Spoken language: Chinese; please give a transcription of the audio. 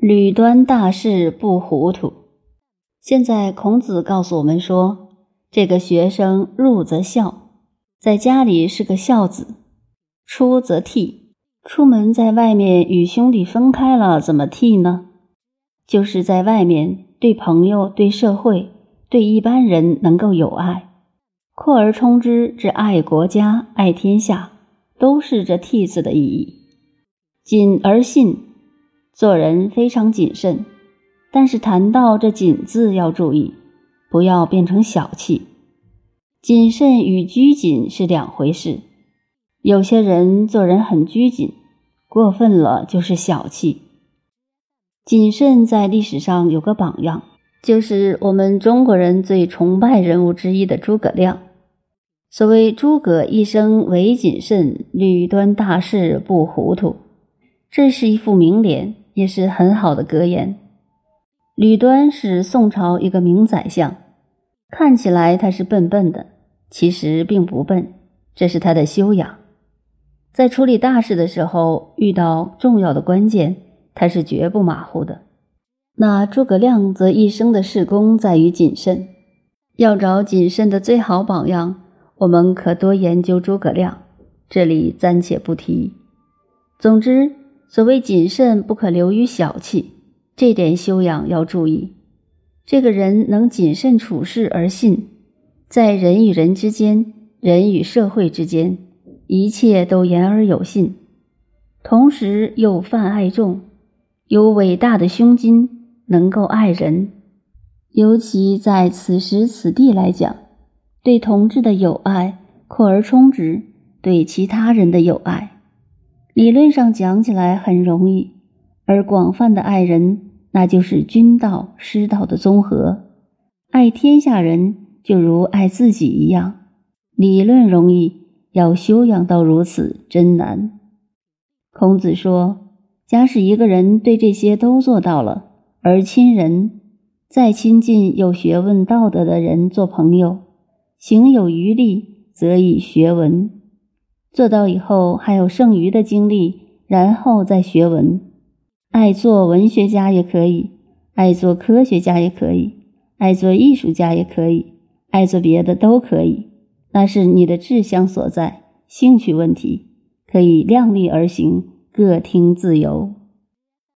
吕端大事不糊涂。现在孔子告诉我们说，这个学生入则孝，在家里是个孝子；出则悌，出门在外面与兄弟分开了，怎么悌呢？就是在外面对朋友、对社会、对一般人能够有爱。扩而充之，至爱国家、爱天下，都是这悌字的意义。谨而信。做人非常谨慎，但是谈到这“谨”字要注意，不要变成小气。谨慎与拘谨是两回事。有些人做人很拘谨，过分了就是小气。谨慎在历史上有个榜样，就是我们中国人最崇拜人物之一的诸葛亮。所谓“诸葛一生唯谨慎，屡端大事不糊涂”，这是一副名联。也是很好的格言。吕端是宋朝一个名宰相，看起来他是笨笨的，其实并不笨，这是他的修养。在处理大事的时候，遇到重要的关键，他是绝不马虎的。那诸葛亮则一生的事功在于谨慎。要找谨慎的最好榜样，我们可多研究诸葛亮，这里暂且不提。总之。所谓谨慎，不可流于小气，这点修养要注意。这个人能谨慎处事而信，在人与人之间、人与社会之间，一切都言而有信，同时又泛爱众，有伟大的胸襟，能够爱人。尤其在此时此地来讲，对同志的友爱扩而充之，对其他人的友爱。理论上讲起来很容易，而广泛的爱人，那就是君道、师道的综合。爱天下人，就如爱自己一样。理论容易，要修养到如此，真难。孔子说：“假使一个人对这些都做到了，而亲人，再亲近有学问、道德的人做朋友，行有余力，则以学文。”做到以后还有剩余的精力，然后再学文。爱做文学家也可以，爱做科学家也可以，爱做艺术家也可以，爱做别的都可以。那是你的志向所在，兴趣问题，可以量力而行，各听自由。